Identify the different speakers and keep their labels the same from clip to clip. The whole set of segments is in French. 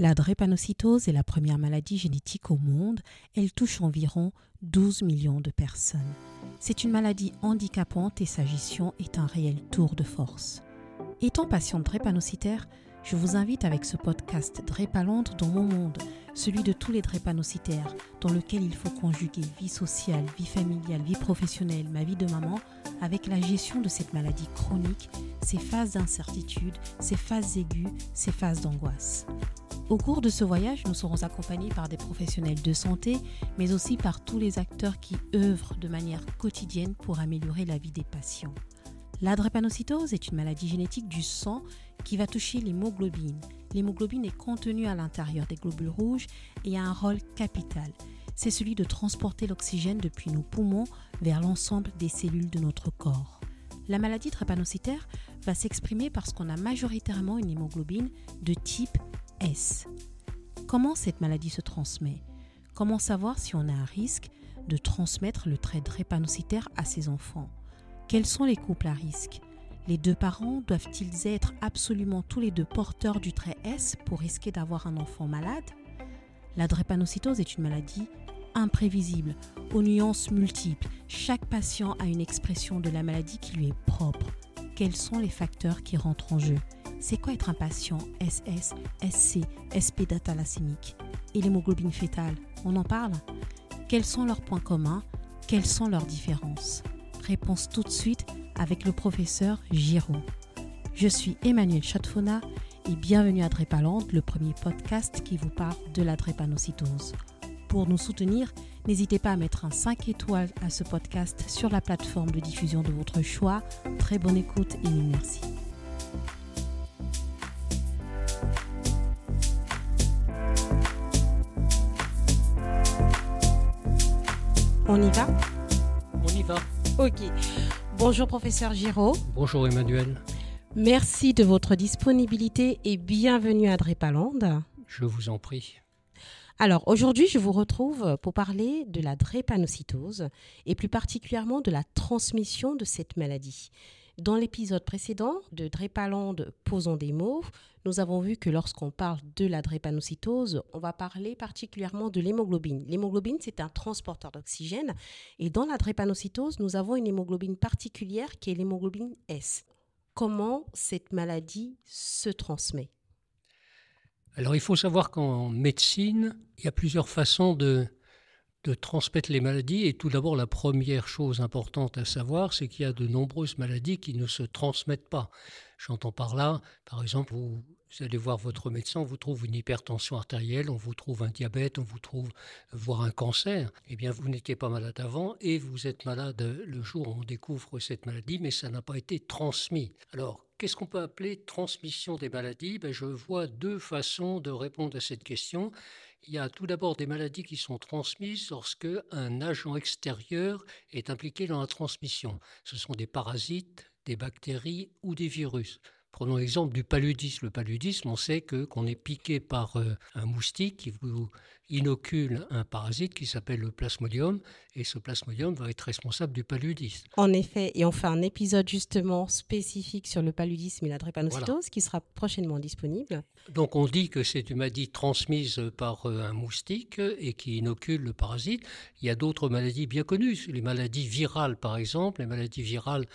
Speaker 1: La drépanocytose est la première maladie génétique au monde. Elle touche environ 12 millions de personnes. C'est une maladie handicapante et sa gestion est un réel tour de force. Étant patiente drépanocytaire, je vous invite avec ce podcast Drépalante dans mon monde, celui de tous les drépanocytaires, dans lequel il faut conjuguer vie sociale, vie familiale, vie professionnelle, ma vie de maman, avec la gestion de cette maladie chronique, ses phases d'incertitude, ses phases aiguës, ses phases d'angoisse. Au cours de ce voyage, nous serons accompagnés par des professionnels de santé, mais aussi par tous les acteurs qui œuvrent de manière quotidienne pour améliorer la vie des patients. La drépanocytose est une maladie génétique du sang qui va toucher l'hémoglobine. L'hémoglobine est contenue à l'intérieur des globules rouges et a un rôle capital. C'est celui de transporter l'oxygène depuis nos poumons vers l'ensemble des cellules de notre corps. La maladie drépanocytaire va s'exprimer parce qu'on a majoritairement une hémoglobine de type S. Comment cette maladie se transmet? Comment savoir si on a un risque de transmettre le trait drépanocytaire à ses enfants? Quels sont les couples à risque? Les deux parents doivent-ils être absolument tous les deux porteurs du trait S pour risquer d'avoir un enfant malade? La drépanocytose est une maladie imprévisible, aux nuances multiples. Chaque patient a une expression de la maladie qui lui est propre. Quels sont les facteurs qui rentrent en jeu? C'est quoi être un patient SS, SC, SP datalacémique Et l'hémoglobine fétale, on en parle? Quels sont leurs points communs? Quelles sont leurs différences? Réponse tout de suite avec le professeur Giraud. Je suis Emmanuel Chatfona et bienvenue à Drépalante, le premier podcast qui vous parle de la drépanocytose. Pour nous soutenir, n'hésitez pas à mettre un 5 étoiles à ce podcast sur la plateforme de diffusion de votre choix. Très bonne écoute et merci. On y va
Speaker 2: On y va?
Speaker 1: Ok. Bonjour professeur Giraud.
Speaker 2: Bonjour Emmanuel.
Speaker 1: Merci de votre disponibilité et bienvenue à Drépaland.
Speaker 2: Je vous en prie.
Speaker 1: Alors aujourd'hui, je vous retrouve pour parler de la drépanocytose et plus particulièrement de la transmission de cette maladie. Dans l'épisode précédent de Drépaland Posons des mots, nous avons vu que lorsqu'on parle de la drépanocytose, on va parler particulièrement de l'hémoglobine. L'hémoglobine, c'est un transporteur d'oxygène. Et dans la drépanocytose, nous avons une hémoglobine particulière qui est l'hémoglobine S. Comment cette maladie se transmet?
Speaker 2: Alors, il faut savoir qu'en médecine, il y a plusieurs façons de de transmettre les maladies. Et tout d'abord, la première chose importante à savoir, c'est qu'il y a de nombreuses maladies qui ne se transmettent pas. J'entends par là, par exemple, vous, allez voir votre médecin, on vous trouve une hypertension artérielle, on vous trouve un diabète, on vous trouve voire un cancer. Eh bien, vous n'étiez pas malade avant et vous êtes malade le jour où on découvre cette maladie, mais ça n'a pas été transmis. Alors, Qu'est-ce qu'on peut appeler transmission des maladies? Ben, Je vois deux façons de répondre à cette question. Il y a tout d'abord des maladies qui sont transmises lorsque un agent extérieur est impliqué dans la transmission. Ce sont des parasites, des bactéries ou des virus. Prenons l'exemple du paludisme. Le paludisme, on sait que qu'on est piqué par euh, un moustique qui vous inocule un parasite qui s'appelle le plasmodium, et ce plasmodium va être responsable du paludisme.
Speaker 1: En effet, et on fait un épisode justement spécifique sur le paludisme et la drépanocytose qui sera prochainement disponible.
Speaker 2: Donc on dit que c'est une maladie transmise par euh, un moustique et qui inocule le parasite. Il y a d'autres maladies bien connues, les maladies virales par exemple, les maladies virales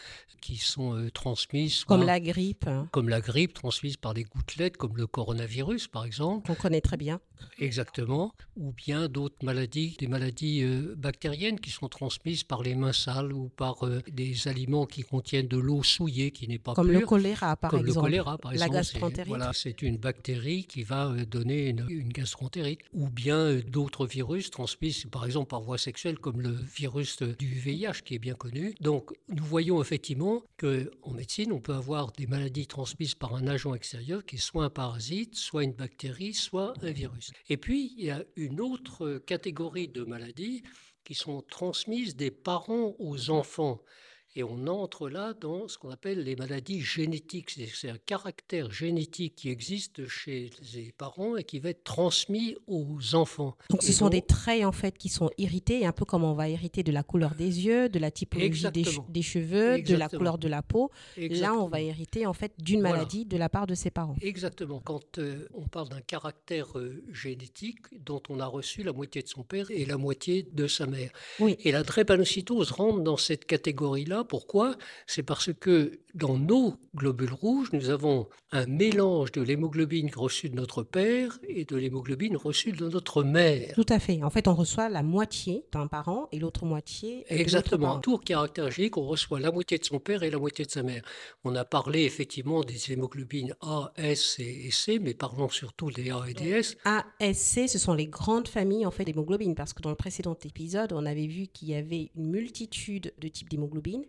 Speaker 2: qui sont euh, transmises.
Speaker 1: Comme la grippe.
Speaker 2: Comme la grippe transmise par des gouttelettes, comme le coronavirus par exemple.
Speaker 1: Qu'on connaît très bien.
Speaker 2: Exactement ou bien d'autres maladies, des maladies euh, bactériennes qui sont transmises par les mains sales ou par euh, des aliments qui contiennent de l'eau souillée qui n'est pas
Speaker 1: comme
Speaker 2: pure.
Speaker 1: le choléra par
Speaker 2: comme
Speaker 1: exemple.
Speaker 2: le choléra par exemple.
Speaker 1: La gastroentérite.
Speaker 2: Voilà, c'est une bactérie qui va euh, donner une, une gastroentérite ou bien d'autres virus transmis par exemple par voie sexuelle comme le virus du VIH qui est bien connu. Donc nous voyons effectivement que en médecine on peut avoir des maladies transmises par un agent extérieur qui est soit un parasite, soit une bactérie, soit un virus. Et puis il y a une autre catégorie de maladies qui sont transmises des parents aux enfants. Et on entre là dans ce qu'on appelle les maladies génétiques. C'est un caractère génétique qui existe chez les parents et qui va être transmis aux enfants.
Speaker 3: Donc ce sont des traits en fait qui sont irrités, un peu comme on va hériter de la couleur des yeux, de la typologie des, cheveux, de la couleur de la peau. Là, on va hériter en fait d'une maladie de la part de ses parents.
Speaker 2: Exactement. Quand euh, on parle d'un caractère euh, génétique dont on a reçu la moitié de son père et la moitié de sa mère.
Speaker 3: Oui.
Speaker 2: Et la drépanocytose rentre dans cette catégorie-là pourquoi C'est parce que dans nos globules rouges, nous avons un mélange de l'hémoglobine reçue de notre père et de l'hémoglobine reçue de notre mère.
Speaker 3: Tout à fait. En fait, on reçoit la moitié d'un parent et l'autre moitié de
Speaker 2: Exactement.
Speaker 3: Un
Speaker 2: tour caractéristique, on reçoit la moitié de son père et la moitié de sa mère. On a parlé effectivement des hémoglobines A, S et C, mais parlons surtout des A et des S.
Speaker 3: A, S, C, ce sont les grandes familles en fait d'hémoglobines, parce que dans le précédent épisode, on avait vu qu'il y avait une multitude de types d'hémoglobines.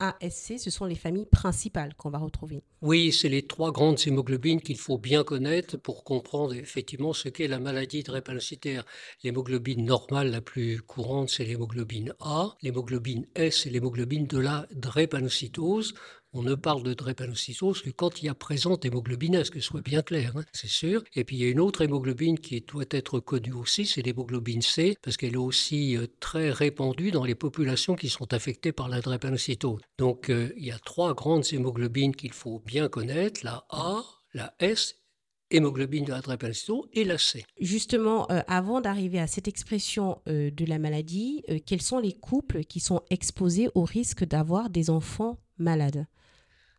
Speaker 3: ASC, ce sont les familles principales qu'on va retrouver.
Speaker 2: Oui, c'est les trois grandes hémoglobines qu'il faut bien connaître pour comprendre effectivement ce qu'est la maladie drépanocytaire. L'hémoglobine normale la plus courante, c'est l'hémoglobine A. L'hémoglobine S, c'est l'hémoglobine de la drépanocytose on ne parle de drépanocytose que quand il y a présente hémoglobine que ce soit bien clair, hein, c'est sûr. Et puis il y a une autre hémoglobine qui doit être connue aussi, c'est l'hémoglobine C, parce qu'elle est aussi euh, très répandue dans les populations qui sont affectées par la drépanocytose. Donc euh, il y a trois grandes hémoglobines qu'il faut bien connaître, la A, la S hémoglobine de la drépanocytose et la C.
Speaker 3: Justement, euh, avant d'arriver à cette expression de la maladie, quels sont les couples qui sont exposés au risque d'avoir des enfants malades?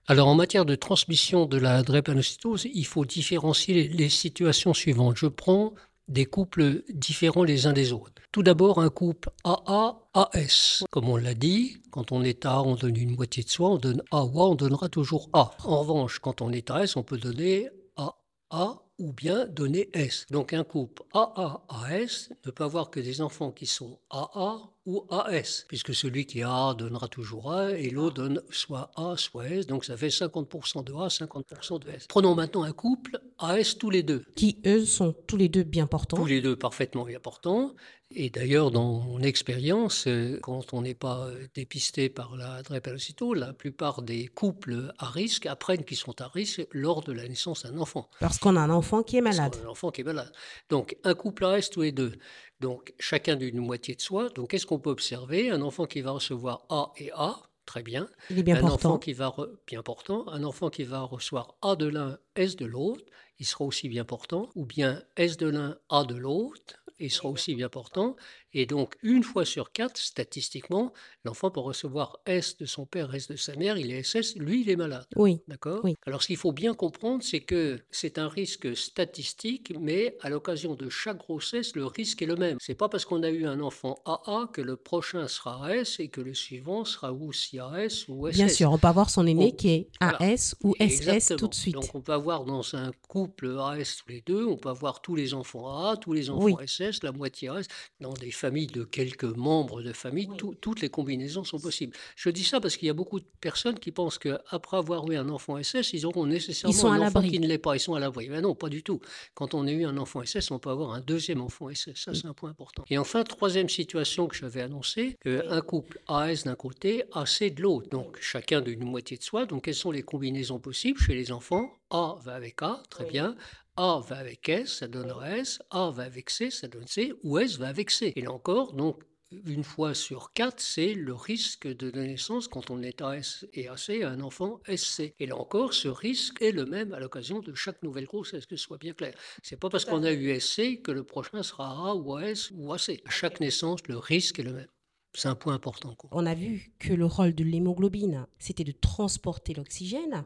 Speaker 2: Alors en matière de transmission de la drépanocytose, il faut différencier les situations suivantes. Je prends des couples différents les uns des autres. Tout d'abord, un couple AA-AS. Comme on l'a dit, quand on est A, on donne une moitié de soi, on donne A ou A, on donnera toujours A. En revanche, quand on est AS, on peut donner AA ou bien donner S. Donc un couple AA-AS ne peut avoir que des enfants qui sont AA ou AS, puisque celui qui est A donnera toujours A et l'autre donne soit A, soit S, donc ça fait 50% de A, 50% de S. Prenons maintenant un couple AS tous les deux.
Speaker 3: Qui, eux, sont tous les deux bien portants.
Speaker 2: Tous les deux parfaitement bien portants. Et d'ailleurs, dans mon expérience, euh, quand on n'est pas euh, dépisté par la drépanocytose, la plupart des couples à risque apprennent qu'ils sont à risque lors de la naissance d'un enfant.
Speaker 3: Parce qu'on a un enfant qui est malade.
Speaker 2: Un enfant qui est malade. Donc, un couple AS tous les deux. Donc, chacun d'une moitié de soi. Donc, qu'est-ce qu'on peut observer? Un enfant qui va recevoir A et A, très bien.
Speaker 3: Il est bien
Speaker 2: un
Speaker 3: portant.
Speaker 2: enfant qui va bien portant. Un enfant qui va recevoir A de l'un, S de l'autre, il sera aussi bien portant. Ou bien S de l'un, A de l'autre, il sera aussi bien portant. Et donc, une fois sur quatre, statistiquement, l'enfant peut recevoir S de son père, S de sa mère, il est SS, lui, il est malade.
Speaker 3: Oui.
Speaker 2: D'accord?
Speaker 3: oui.
Speaker 2: Alors, ce qu'il faut bien comprendre, c'est que c'est un risque statistique, mais à l'occasion de chaque grossesse, le risque est le même. C'est pas parce qu'on a eu un enfant AA que le prochain sera S et que le suivant sera aussi AS ou SS.
Speaker 3: Bien sûr, on peut avoir son aîné qui est AS ou SS tout de suite.
Speaker 2: Donc, on peut avoir dans un couple AS tous les deux, on peut avoir tous les enfants AA, tous les enfants SS, la moitié AS, dans des famille de quelques membres de famille, toutes les combinaisons sont possibles. Je dis ça parce qu'il y a beaucoup de personnes qui pensent qu'après avoir eu un enfant SS, ils auront nécessairement un enfant qui ne l'est pas. Ils sont à l'abri. Mais non, pas du tout. Quand on a eu un enfant SS, on peut avoir un deuxième enfant SS. Ça, c'est un point important. Et enfin, troisième situation que j'avais annoncée, un couple AS d'un côté, AC de l'autre. Donc, chacun d'une moitié de soi. Donc, quelles sont les combinaisons possibles chez les enfants? A va avec A, très bien. A va avec S, ça donne S, A va avec C, ça donne C, ou S va avec C. Et là encore, donc, une fois sur quatre, c'est le risque de naissance quand on est AS et AC à un enfant SC. Et là encore, ce risque est le même à l'occasion de chaque nouvelle grossesse, que ce soit bien clair. C'est pas parce qu'on a eu SC que le prochain sera A ou AS ou AC. À chaque naissance, le risque est le même. C'est un point important.
Speaker 3: On a vu que le rôle de l'hémoglobine, c'était de transporter l'oxygène.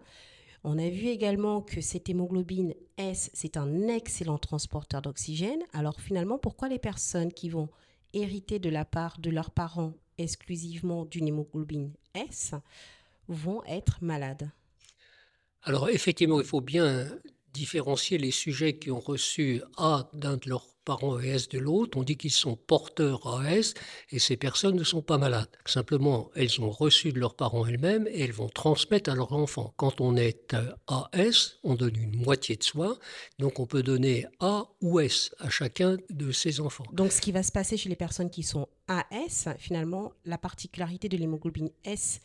Speaker 3: On a vu également que cette hémoglobine S, c'est un excellent transporteur d'oxygène. Alors finalement, pourquoi les personnes qui vont hériter de la part de leurs parents exclusivement d'une hémoglobine S vont être malades?
Speaker 2: Alors effectivement, il faut bien différencier les sujets qui ont reçu A d'un de leurs parents et S de l'autre. On dit qu'ils sont porteurs AS et ces personnes ne sont pas malades. Simplement, elles ont reçu de leurs parents elles-mêmes et elles vont transmettre à leurs enfants. Quand on est AS, on donne une moitié de soi, donc on peut donner A ou S à chacun de ses enfants.
Speaker 3: Donc ce qui va se passer chez les personnes qui sont AS, finalement, la particularité de l'hémoglobine S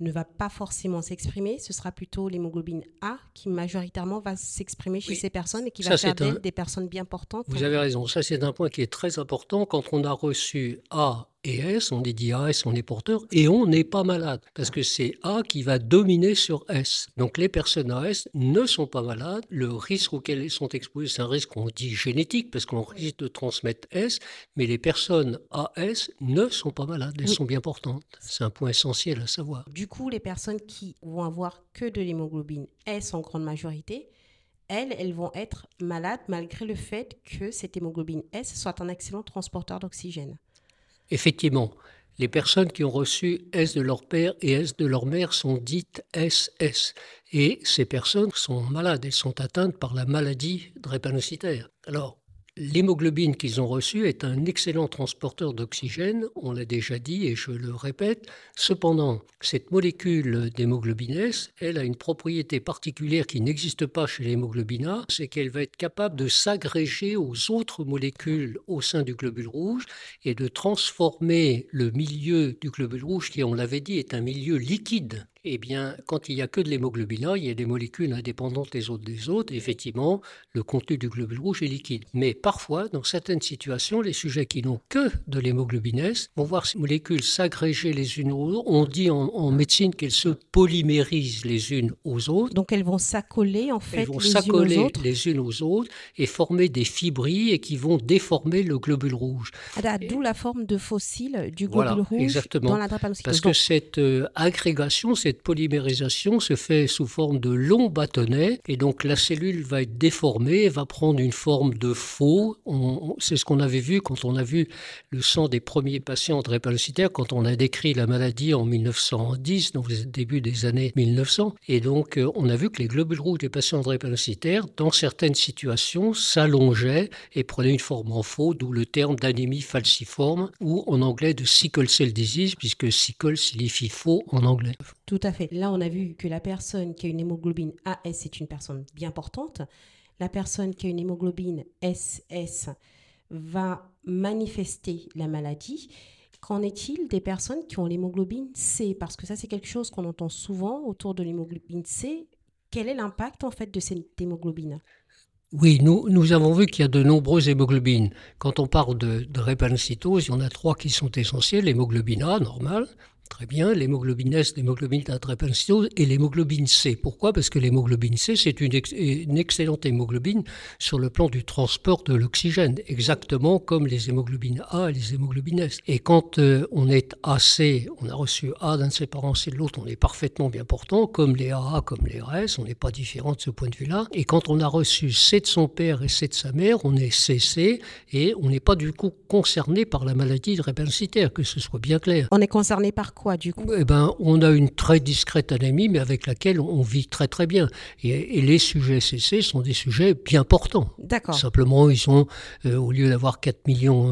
Speaker 3: ne va pas forcément s'exprimer. Ce sera plutôt l'hémoglobine A qui majoritairement va s'exprimer chez ces personnes et qui va faire d'elles des personnes bien portantes.
Speaker 2: Vous avez raison. Ça, c'est un point qui est très important. Quand on a reçu A et S, on est dit AS, on est porteur, et on n'est pas malade, parce que c'est A qui va dominer sur S. Donc les personnes AS ne sont pas malades, le risque auquel elles sont exposées, c'est un risque qu'on dit génétique, parce qu'on risque de transmettre S, mais les personnes AS ne sont pas malades, elles sont bien portantes. C'est un point essentiel à savoir.
Speaker 3: Du coup, les personnes qui vont avoir que de l'hémoglobine S en grande majorité, elles, elles vont être malades malgré le fait que cette hémoglobine S soit un excellent transporteur d'oxygène.
Speaker 2: Effectivement, les personnes qui ont reçu S de leur père et S de leur mère sont dites SS. Et ces personnes sont malades, elles sont atteintes par la maladie drépanocytaire. Alors, L'hémoglobine qu'ils ont reçue est un excellent transporteur d'oxygène, on l'a déjà dit et je le répète. Cependant, cette molécule d'hémoglobine S, elle a une propriété particulière qui n'existe pas chez l'hémoglobine A, c'est qu'elle va être capable de s'agréger aux autres molécules au sein du globule rouge et de transformer le milieu du globule rouge, qui, on l'avait dit, est un milieu liquide eh bien, quand il n'y a que de l'hémoglobine il y a des molécules indépendantes les autres des autres. effectivement, le contenu du globule rouge est liquide. Mais parfois, dans certaines situations, les sujets qui n'ont que de l'hémoglobine S vont voir ces molécules s'agréger les unes aux autres. On dit en, médecine qu'elles se polymérisent les unes aux autres.
Speaker 3: Donc elles vont s'accoler en fait
Speaker 2: elles vont s'accoler les unes aux autres et former des fibrilles et qui vont déformer le globule rouge.
Speaker 3: Ah, d'où la forme de fossile du globule rouge
Speaker 2: exactement. dans la Parce que cette euh, agrégation, cette polymérisation se fait sous forme de longs bâtonnets et donc la cellule va être déformée, va prendre une forme de faux. C'est ce qu'on avait vu quand on a vu le sang des premiers patients drépanocytaires, quand on a décrit la maladie en 1910, donc début des années 1900. Et donc euh, on a vu que les globules rouges des patients drépanocytaires, dans certaines situations, s'allongeaient et prenaient une forme en faux, d'où le terme d'anémie falciforme, ou en anglais de sickle cell disease, puisque sickle signifie faux en anglais.
Speaker 3: Tout à fait. Là, on a vu que la personne qui a une hémoglobine AS est une personne bien portante. La personne qui a une hémoglobine SS va manifester la maladie. Qu'en est-il des personnes qui ont l'hémoglobine C? Parce que ça, c'est quelque chose qu'on entend souvent autour de l'hémoglobine C. Quel est l'impact en fait de cette hémoglobine?
Speaker 2: Oui, nous, avons vu qu'il y a de nombreuses hémoglobines. Quand on parle de, de il y en a trois qui sont essentielles. L'hémoglobine A, normale, Très bien, l'hémoglobine S, l'hémoglobine d'adrépanocytose et l'hémoglobine C. Pourquoi? Parce que l'hémoglobine C, c'est une, excellente hémoglobine sur le plan du transport de l'oxygène, exactement comme les hémoglobines A et les hémoglobines S. Et quand euh, on est AC, on a reçu A d'un de ses parents, c'est l'autre, on est parfaitement bien portant, comme les AA, comme les RS, on n'est pas différent de ce point de vue-là. Et quand on a reçu C de son père et C de sa mère, on est CC et on n'est pas du coup concerné par la maladie drépanocytaire, que ce soit bien clair.
Speaker 3: On est concerné par quoi du coup?
Speaker 2: Eh ben, On a une très discrète anémie, mais avec laquelle on vit très très bien. Et, les sujets CC sont des sujets bien portants.
Speaker 3: D'accord.
Speaker 2: Simplement, ils sont, euh, au lieu d'avoir 4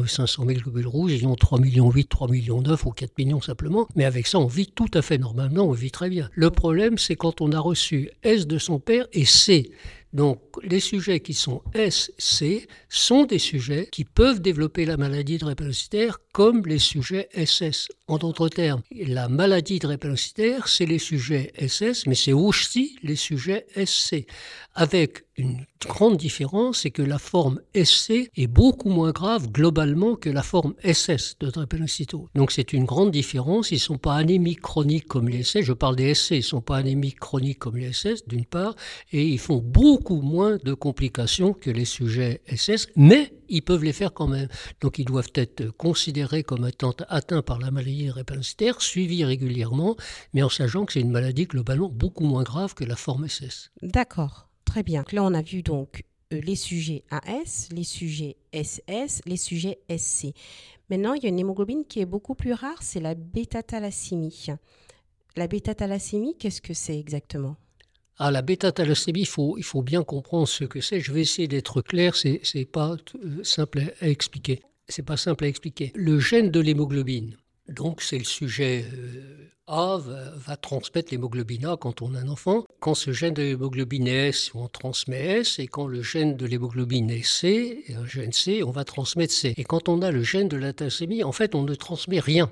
Speaker 2: 500 000 globules rouges, ils ont 3 millions 8, 3 millions 9 ou 4 millions simplement. Mais avec ça, on vit tout à fait normalement, on vit très bien. Le problème, c'est quand on a reçu S de son père et C. Donc les sujets qui sont S, C sont des sujets qui peuvent développer la maladie drépanocytaire comme les sujets SS. En d'autres termes, la maladie drépanocytaire, c'est les sujets SS, mais c'est aussi les sujets SC, avec une grande différence, c'est que la forme SC est beaucoup moins grave globalement que la forme SS de drépanocytose. Donc c'est une grande différence. Ils ne sont pas anémiques chroniques comme les SS. Je parle des SC, ils ne sont pas anémiques chroniques comme les SS, d'une part, et ils font beaucoup moins de complications que les sujets SS, mais ils peuvent les faire quand même. Donc ils doivent être considérés comme étant atteints par la maladie drépanocytaire, suivis régulièrement, mais en sachant que c'est une maladie globalement beaucoup moins grave que la forme SS.
Speaker 3: D'accord. Très bien. Là, on a vu donc euh, les sujets AS, les sujets SS, les sujets SC. Maintenant, il y a une hémoglobine qui est beaucoup plus rare, c'est la bêta-thalassémie. La bêta-thalassémie, qu'est-ce que c'est exactement?
Speaker 2: Ah, la bêta-thalassémie, il faut, il faut bien comprendre ce que c'est. Je vais essayer d'être clair, c'est pas euh, simple à expliquer. C'est pas simple à expliquer. Le gène de l'hémoglobine, donc c'est le sujet euh, A va, transmettre l'hémoglobine A quand on a un enfant. Quand ce gène de l'hémoglobine est S, on transmet S, et quand le gène de l'hémoglobine est C, un gène C, on va transmettre C. Et quand on a le gène de la thalassémie, en fait, on ne transmet rien.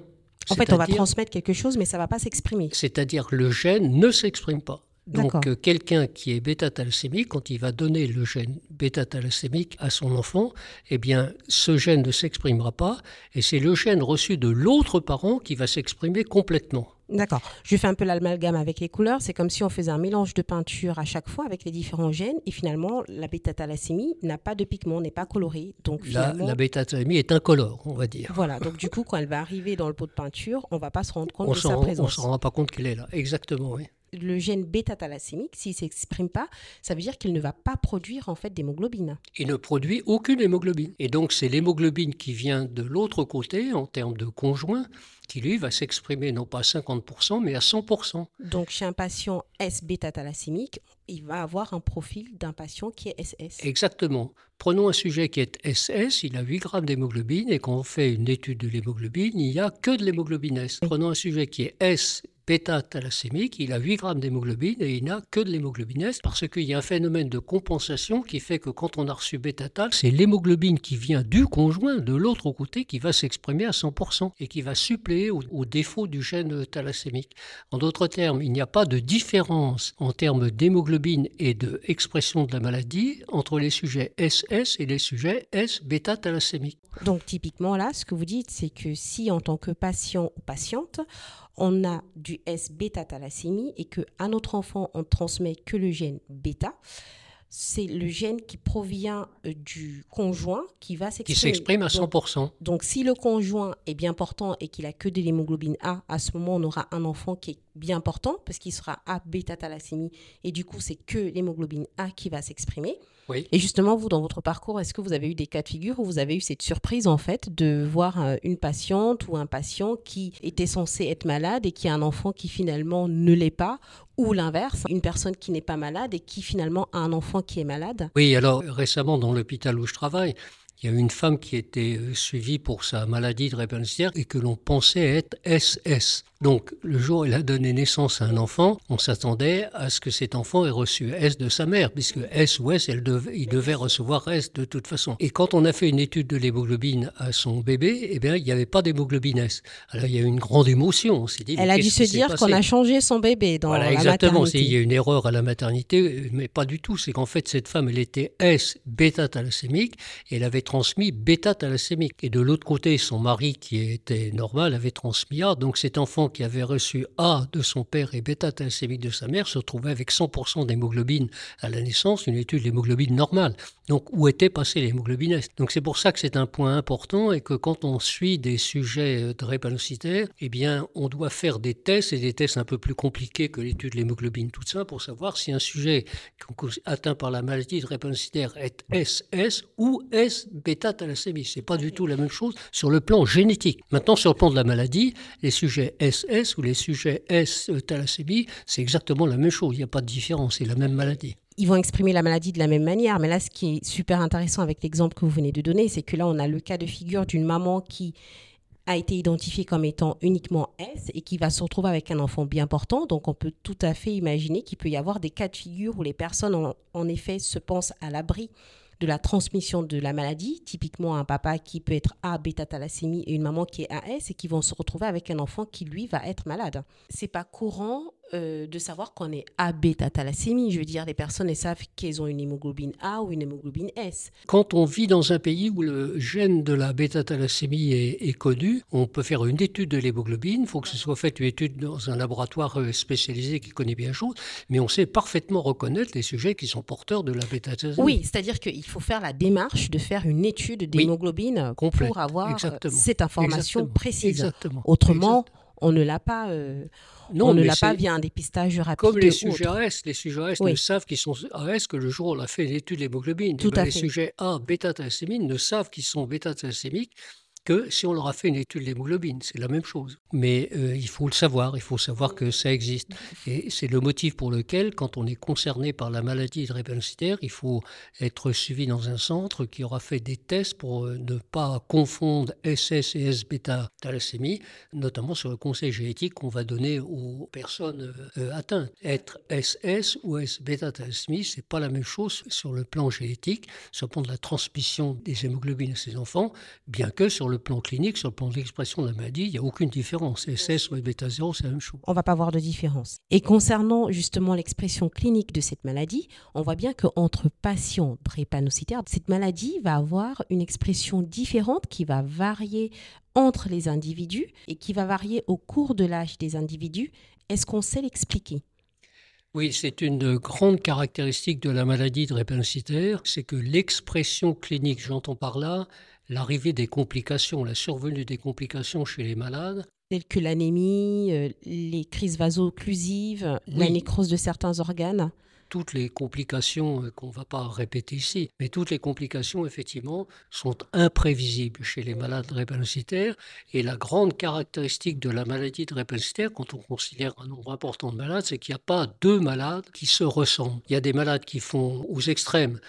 Speaker 3: En fait, on va transmettre quelque chose, mais ça ne va pas s'exprimer.
Speaker 2: C'est-à-dire que le gène ne s'exprime pas. Donc euh, quelqu'un qui est bêta-thalassémique, quand il va donner le gène bêta-thalassémique à son enfant, eh bien ce gène ne s'exprimera pas et c'est le gène reçu de l'autre parent qui va s'exprimer complètement.
Speaker 3: D'accord. Je fais un peu l'amalgame avec les couleurs. C'est comme si on faisait un mélange de peinture à chaque fois avec les différents gènes. Et finalement, la bêta-thalassémie n'a pas de pigment, n'est pas colorée. Donc,
Speaker 2: la, la bêta-thalassémie est incolore, on va dire.
Speaker 3: Voilà. Donc, du coup, quand elle va arriver dans le pot de peinture, on ne va pas se rendre compte de sa présence. On
Speaker 2: ne s'en rend pas compte qu'elle est là. Exactement, oui
Speaker 3: le gène bêta-thalassémique, s'il ne s'exprime pas, ça veut dire qu'il ne va pas produire en fait d'hémoglobine.
Speaker 2: Il ne produit aucune hémoglobine. Et donc c'est l'hémoglobine qui vient de l'autre côté en termes de conjoint qui lui va s'exprimer non pas à 50% mais à 100%.
Speaker 3: Donc chez un patient S-bêta-thalassémique, il va avoir un profil d'un patient qui est SS.
Speaker 2: Exactement. Prenons un sujet qui est SS, il a 8 grammes d'hémoglobine et quand on fait une étude de l'hémoglobine, il n'y a que de l'hémoglobine S. Prenons un sujet qui est S bêta-thalassémique, il a 8 grammes d'hémoglobine et il n'a que de l'hémoglobine S parce qu'il y a un phénomène de compensation qui fait que quand on a reçu bêta-thal, c'est l'hémoglobine qui vient du conjoint de l'autre côté qui va s'exprimer à 100% et qui va suppléer au, défaut du gène thalassémique. En d'autres termes, il n'y a pas de différence en termes d'hémoglobine et de, de la maladie entre les sujets SS et les sujets S-bêta-thalassémique.
Speaker 3: Donc typiquement là, ce que vous dites, c'est que si en tant que patient ou patiente, on a du S-bêta-thalassémie et qu'à notre enfant, on transmet que le gène bêta, c'est le gène qui provient euh, du conjoint qui va s'exprimer.
Speaker 2: Qui s'exprime à 100%.
Speaker 3: Donc, si le conjoint est bien portant et qu'il a que de l'hémoglobine A, à ce moment, on aura un enfant qui est bien portant parce qu'il sera A bêta thalassémie et du coup, c'est que l'hémoglobine A qui va s'exprimer. Et justement, vous, dans votre parcours, est-ce que vous avez eu des cas de figure où vous avez eu cette surprise, en fait, de voir euh, une patiente ou un patient qui était censé être malade et qui a un enfant qui finalement ne l'est pas ou l'inverse, une personne qui n'est pas malade et qui finalement a un enfant qui est malade?
Speaker 2: Oui, alors récemment dans l'hôpital où je travaille, il y a une femme qui était euh, suivie pour sa maladie de drépanocytaire et que l'on pensait être SS. Donc, le jour où elle a donné naissance à un enfant, on s'attendait à ce que cet enfant ait reçu S de sa mère, puisque S ou S, elle il devait recevoir S de toute façon. Et quand on a fait une étude de l'hémoglobine à son bébé, eh bien, il n'y avait pas d'hémoglobine S. Alors, il y a eu une grande émotion. On s'est
Speaker 3: dit, elle a dû se dire qu'on a changé son bébé dans voilà, la
Speaker 2: exactement.
Speaker 3: maternité.
Speaker 2: Il y a une erreur à la maternité, mais pas du tout. C'est qu'en fait, cette femme, elle était S bêta-thalassémique et elle avait transmis bêta-thalassémique. Et de l'autre côté, son mari, qui était normal, avait transmis A. Donc, cet enfant qui avait reçu A de son père et bêta-thalassémique de sa mère se retrouvait avec 100% d'hémoglobine à la naissance, une étude d'hémoglobine normale. Donc, où était passée l'hémoglobine S Donc, c'est pour ça que c'est un point important et que quand on suit des sujets drépanocytaires, eh bien, on doit faire des tests et des tests un peu plus compliqués que l'étude de l'hémoglobine toute ça pour savoir si un sujet atteint par la maladie drépanocytaire est SS ou S bêta-thalassémie. C'est pas du tout la même chose sur le plan génétique. Maintenant, sur le plan de la maladie, les sujets SS ou les sujets S thalassémie, c'est exactement la même chose. Il n'y a pas de différence, c'est la même maladie
Speaker 3: ils vont exprimer la maladie de la même manière. Mais là, ce qui est super intéressant avec l'exemple que vous venez de donner, c'est que là, on a le cas de figure d'une maman qui a été identifiée comme étant uniquement S et qui va se retrouver avec un enfant bien portant. Donc, on peut tout à fait imaginer qu'il peut y avoir des cas de figure où les personnes, en, en effet, se pensent à l'abri de la transmission de la maladie, typiquement un papa qui peut être A bêta-thalassémie et une maman qui est AS et qui vont se retrouver avec un enfant qui lui va être malade. C'est pas courant euh, de savoir qu'on est A bêta-thalassémie. Je veux dire, les personnes elles savent qu'elles ont une hémoglobine A ou une hémoglobine S.
Speaker 2: Quand on vit dans un pays où le gène de la bêta-thalassémie est, connu, on peut faire une étude de l'hémoglobine. Il faut que ce soit fait une étude dans un laboratoire euh, spécialisé qui connaît bien la chose, mais on sait parfaitement reconnaître les sujets qui sont porteurs de la bêta-thalassémie.
Speaker 3: Oui, c'est-à-dire qu'il faut faire la démarche de faire une étude d'hémoglobine pour avoir euh, cette information précise. Exactement. Autrement, on ne l'a pas. Non, on ne l'a pas via un dépistage rapide.
Speaker 2: Comme les sujets AS, les sujets AS ne savent qu'ils sont AS que le jour où on a fait l'étude d'hémoglobine. Eh ben, les sujets A, bêta-thalassémie ne savent qu'ils sont bêta-thalassémiques que si on leur a fait une étude d'hémoglobine. C'est la même chose. Mais euh, il faut le savoir, il faut savoir que ça existe. Et c'est le motif pour lequel, quand on est concerné par la maladie drépanocytaire, il faut être suivi dans un centre qui aura fait des tests pour euh, ne pas confondre SS et S-bêta-thalassémie, notamment sur le conseil génétique qu'on va donner aux personnes euh, atteintes. Être SS ou S-bêta-thalassémie, c'est pas la même chose sur le plan génétique, sur le plan de la transmission des hémoglobines à ces enfants, bien que sur le le plan clinique, sur le plan de l'expression de la maladie, il n'y a aucune différence. SS ou bêta 0, c'est la même chose.
Speaker 3: On va pas voir de différence. Et concernant justement l'expression clinique de cette maladie, on voit bien qu'entre patients drépanocytaires, cette maladie va avoir une expression différente qui va varier entre les individus et qui va varier au cours de l'âge des individus. Est-ce qu'on sait l'expliquer?
Speaker 2: Oui, c'est une grande caractéristique de la maladie drépanocytaire, c'est que l'expression clinique, j'entends par là, l'arrivée des complications, la survenue des complications chez les malades.
Speaker 3: Telles que l'anémie, euh, les crises vaso-occlusives, la nécrose de certains organes
Speaker 2: toutes les complications euh, qu'on ne va pas répéter ici, mais toutes les complications, effectivement, sont imprévisibles chez les malades drépanocytaires. Et la grande caractéristique de la maladie drépanocytaire, quand on considère un nombre important de malades, c'est qu'il n'y a pas deux malades qui se ressemblent. Il y a des malades qui font aux extrêmes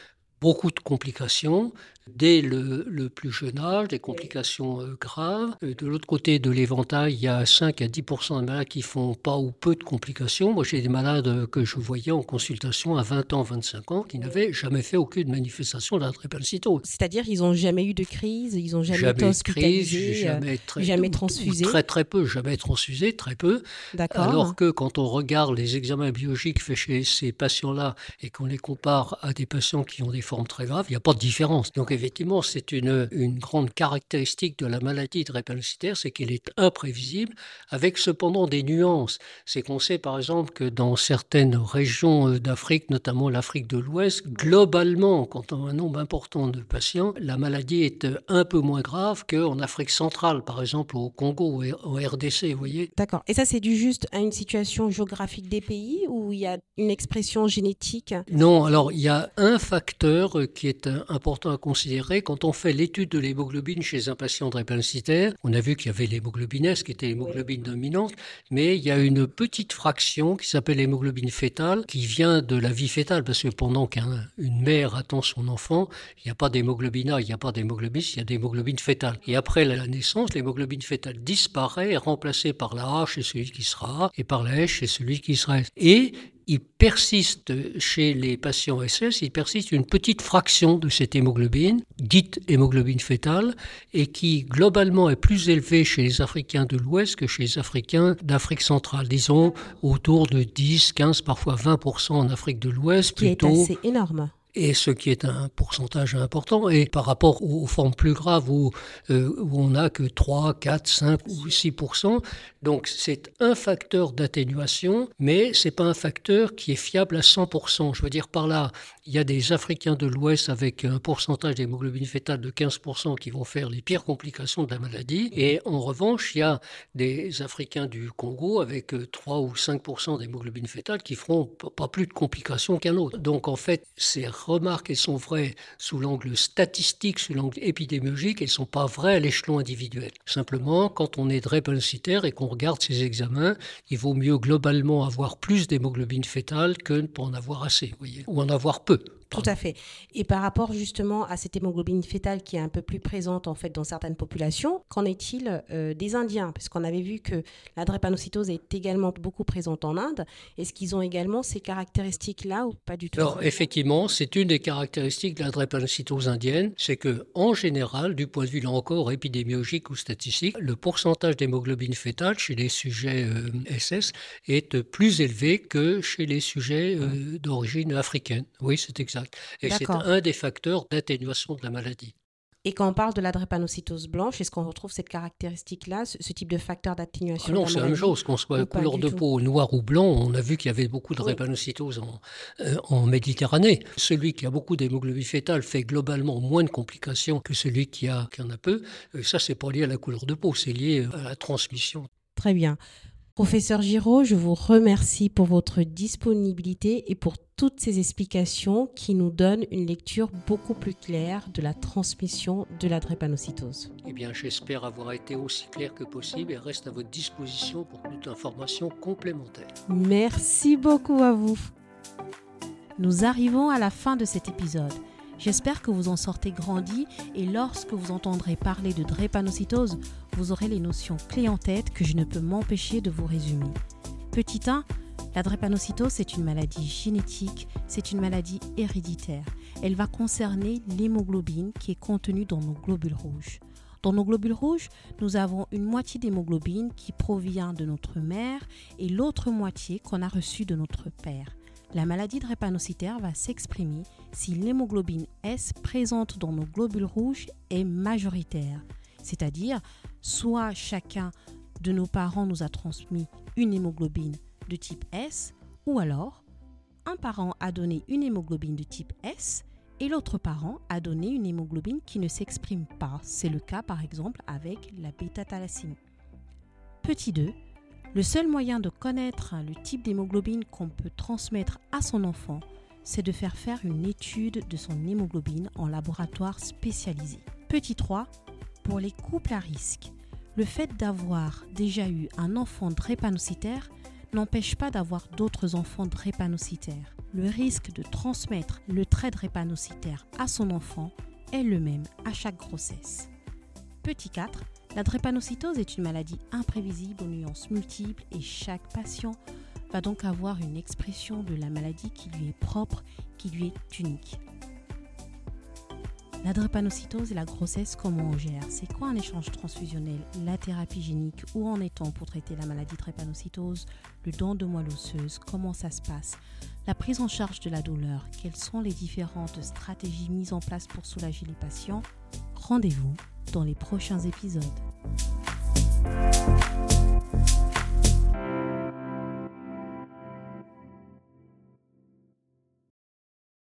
Speaker 2: beaucoup de complications dès le, plus jeune âge, des complications euh, graves. Euh, de l'autre côté de l'éventail, il y a 5 à 10 de malades qui font pas ou peu de complications. Moi, j'ai des malades euh, que je voyais en consultation à 20 ans, 25 ans, qui n'avaient jamais fait aucune manifestation de la drépanocytose.
Speaker 3: C'est-à-dire qu'ils n'ont jamais eu de crise, ils n'ont jamais, été hospitalisés, jamais, jamais transfusés
Speaker 2: Très très peu, jamais transfusés, très peu. Alors que quand on regarde les examens biologiques faits chez ces patients-là et qu'on les compare à des patients qui ont des formes très graves, il n'y a pas de différence. Donc effectivement, c'est une, une grande caractéristique de la maladie drépanocytaire, c'est qu'elle est imprévisible, avec cependant des nuances. C'est qu'on sait par exemple que dans certaines régions euh, d'Afrique, notamment l'Afrique de l'Ouest, globalement, quand on a un nombre important de patients, la maladie est euh, un peu moins grave qu'en Afrique centrale, par exemple au Congo, au RDC, vous voyez.
Speaker 3: D'accord. Et ça, c'est dû juste à une situation géographique des pays ou il y a une expression génétique?
Speaker 2: Non, alors il y a un facteur euh, qui est important à considérer quand on fait l'étude de l'hémoglobine chez un patient drépanocytaire, on a vu qu'il y avait l'hémoglobine S qui était l'hémoglobine dominante, mais il y a une petite fraction qui s'appelle l'hémoglobine fétale qui vient de la vie fétale parce que pendant qu'une mère attend son enfant, il n'y a pas d'hémoglobine A, il n'y a pas d'hémoglobine, il y a d'hémoglobine fétale. Et après la naissance, l'hémoglobine fétale disparaît, est remplacée par la A chez celui qui sera A et par la S chez celui qui sera S. Et il persiste chez les patients SS, il persiste une petite fraction de cette hémoglobine, dite hémoglobine fétale, et qui globalement est plus élevée chez les Africains de l'Ouest que chez les Africains d'Afrique centrale, disons autour de 10, 15, parfois 20% en Afrique de l'Ouest.
Speaker 3: Qui est assez énorme
Speaker 2: et ce qui est un pourcentage important. Et par rapport aux, formes plus graves où, euh, où on n'a que 3, 4, 5 ou 6% donc c'est un facteur d'atténuation, mais c'est pas un facteur qui est fiable à 100% Je veux dire par là, il y a des Africains de l'Ouest avec un pourcentage d'hémoglobine fétale de 15% qui vont faire les pires complications de la maladie, et en revanche, il y a des Africains du Congo avec 3 ou 5% d'hémoglobine fétale qui feront pas plus de complications qu'un autre. Donc en fait, c'est remarques, elles sont vraies sous l'angle statistique, sous l'angle épidémiologique, elles ne sont pas vraies à l'échelon individuel. Simplement, quand on est drépanocytaire et qu'on regarde ces examens, il vaut mieux globalement avoir plus d'hémoglobine fétale que ne pas en avoir assez, voyez, ou en avoir peu. peu
Speaker 3: Tout à fait. Et par rapport justement à cette hémoglobine fétale qui est un peu plus présente en fait dans certaines populations, qu'en est-il euh, des Indiens? Parce qu'on avait vu que la drépanocytose est également beaucoup présente en Inde. Est-ce qu'ils ont également ces caractéristiques-là ou pas du tout?
Speaker 2: Alors effectivement, c'est une des caractéristiques de la drépanocytose indienne, c'est que en général, du point de vue là encore épidémiologique ou statistique, le pourcentage d'hémoglobine fétale chez les sujets SS euh, est plus élevé que chez les sujets euh, d'origine africaine. Oui, c'est exact. Et c'est un des facteurs d'atténuation de la maladie.
Speaker 3: Et quand on parle de la drépanocytose blanche, est-ce qu'on retrouve cette caractéristique-là, ce, type de facteur d'atténuation
Speaker 2: Non, c'est la même chose. Qu'on soit couleur de peau noir ou blanc, on a vu qu'il y avait beaucoup de drépanocytose en, euh, en, Méditerranée. Celui qui a beaucoup d'hémoglobine fétale fait globalement moins de complications que celui qui, a, qui en a peu. Et ça, c'est pas lié à la couleur de peau, c'est lié à la transmission.
Speaker 3: Très bien. Professeur Giraud, je vous remercie pour votre disponibilité et pour toutes ces explications qui nous donnent une lecture beaucoup plus claire de la transmission de la drépanocytose.
Speaker 2: Eh bien, j'espère avoir été aussi clair que possible et reste à votre disposition pour toute information complémentaire.
Speaker 3: Merci beaucoup à vous.
Speaker 1: Nous arrivons à la fin de cet épisode. J'espère que vous en sortez grandi et lorsque vous entendrez parler de drépanocytose, vous aurez les notions clés en tête que je ne peux m'empêcher de vous résumer. Petit 1, la drépanocytose, c'est une maladie génétique, c'est une maladie héréditaire. Elle va concerner l'hémoglobine qui est contenue dans nos globules rouges. Dans nos globules rouges, nous avons une moitié d'hémoglobine qui provient de notre mère et l'autre moitié qu'on a reçue de notre père. La maladie drépanocytaire va s'exprimer si l'hémoglobine S présente dans nos globules rouges est majoritaire, c'est-à-dire soit chacun de nos parents nous a transmis une hémoglobine de type S, ou alors un parent a donné une hémoglobine de type S et l'autre parent a donné une hémoglobine qui ne s'exprime pas. C'est le cas par exemple avec la bêta-thalassémie. Petit 2. Le seul moyen de connaître le type d'hémoglobine qu'on peut transmettre à son enfant, c'est de faire faire une étude de son hémoglobine en laboratoire spécialisé. Petit 3. Pour les couples à risque, le fait d'avoir déjà eu un enfant drépanocytaire n'empêche pas d'avoir d'autres enfants drépanocytaires. Le risque de transmettre le trait drépanocytaire à son enfant est le même à chaque grossesse. Petit 4. La drépanocytose est une maladie imprévisible aux nuances multiples et chaque patient va donc avoir une expression de la maladie qui lui est propre, qui lui est unique. La drépanocytose et la grossesse, comment on gère? C'est quoi un échange transfusionnel La thérapie génique Où en est-on pour traiter la maladie drépanocytose Le don de moelle osseuse Comment ça se passe? La prise en charge de la douleur Quelles sont les différentes stratégies mises en place pour soulager les patients? Rendez-vous dans les prochains épisodes.